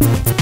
you